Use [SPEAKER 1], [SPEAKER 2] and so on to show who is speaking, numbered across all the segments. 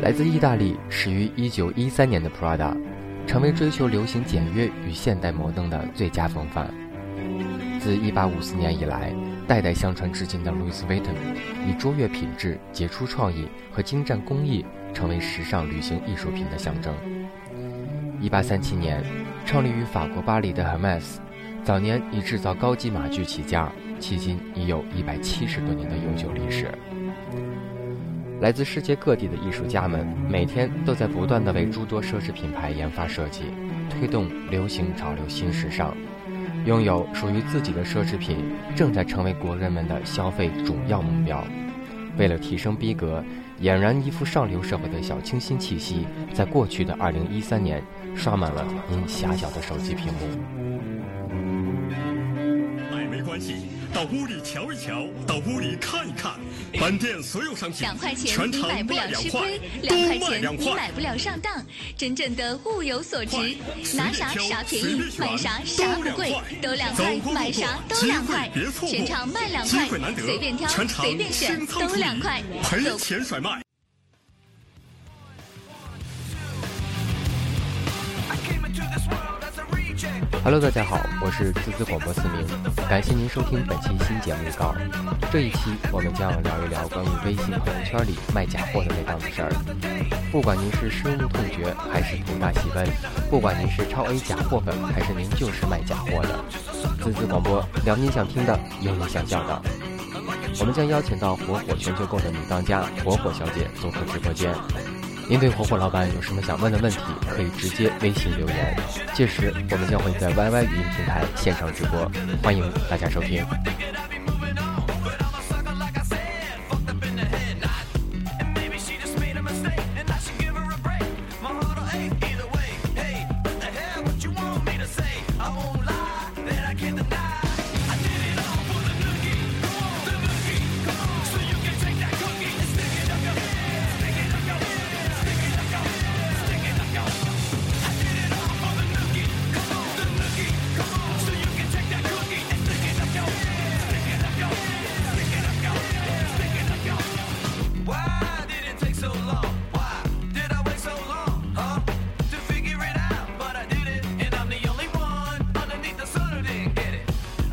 [SPEAKER 1] 来自意大利、始于1913年的 Prada，成为追求流行简约与现代摩登的最佳风范。自1854年以来，代代相传至今的 Louis Vuitton，以卓越品质、杰出创意和精湛工艺，成为时尚旅行艺术品的象征。1837年，创立于法国巴黎的 Hermes，早年以制造高级马具起家，迄今已有一百七十多年的悠久历史。来自世界各地的艺术家们，每天都在不断地为诸多奢侈品牌研发设计，推动流行潮流新时尚。拥有属于自己的奢侈品，正在成为国人们的消费主要目标。为了提升逼格，俨然一副上流社会的小清新气息，在过去的2013年，刷满了您狭小的手机屏幕。
[SPEAKER 2] 爱没关系。到屋里瞧一瞧，到屋里看一看，本店所有商品两块钱全场你买不了吃亏，，两块钱你买。
[SPEAKER 3] 不了上当，真正的物有所值，拿啥啥便宜买啥啥不贵，都都两两块块，买啥都两块全场卖两块随便挑随便选都两块，赔走
[SPEAKER 2] 钱甩卖。
[SPEAKER 1] Hello，大家好，我是滋滋广播四明，感谢您收听本期新节目预告。这一期我们将聊一聊关于微信朋友圈里卖假货的那档子事儿。不管您是深恶痛绝还是图大喜奔，不管您是超 A 假货粉还是您就是卖假货的，滋滋广播聊您想听的，有您想叫的。我们将邀请到火火全球购的女当家火火小姐做客直播间。您对火火老板有什么想问的问题可以直接微信留言。届时我们将会在 yy 语音平台线上直播欢迎大家收听。
[SPEAKER 4] Can't deny.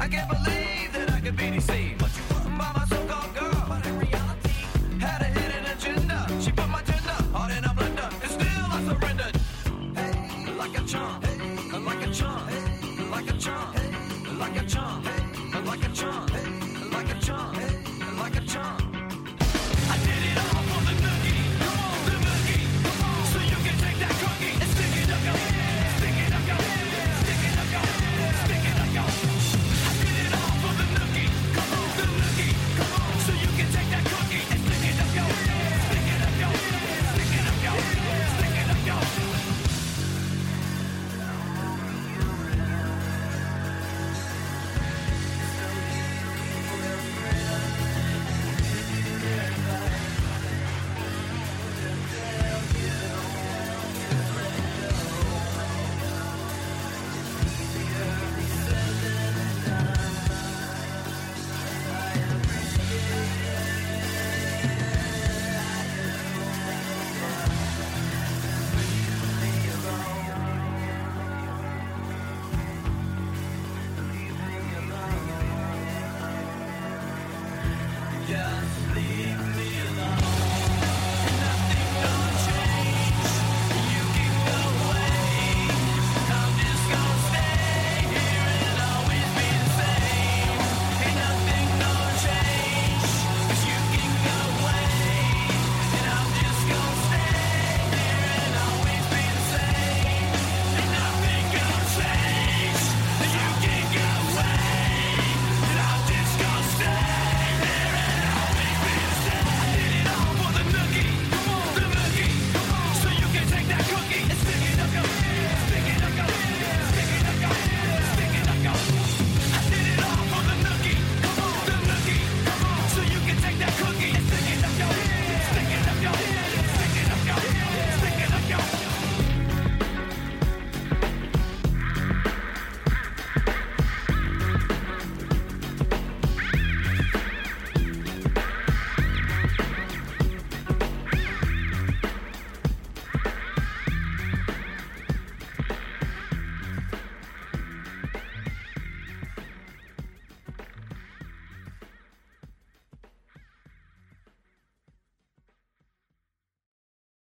[SPEAKER 4] I can't believe that I could be deceived. But you by my so-called girl, but in reality, had a hidden agenda. She put my all in a blender, and still I surrendered. Hey, like a chump, hey, like a chump, hey, like a chump, hey, like a chump, hey, like a hey, like a hey.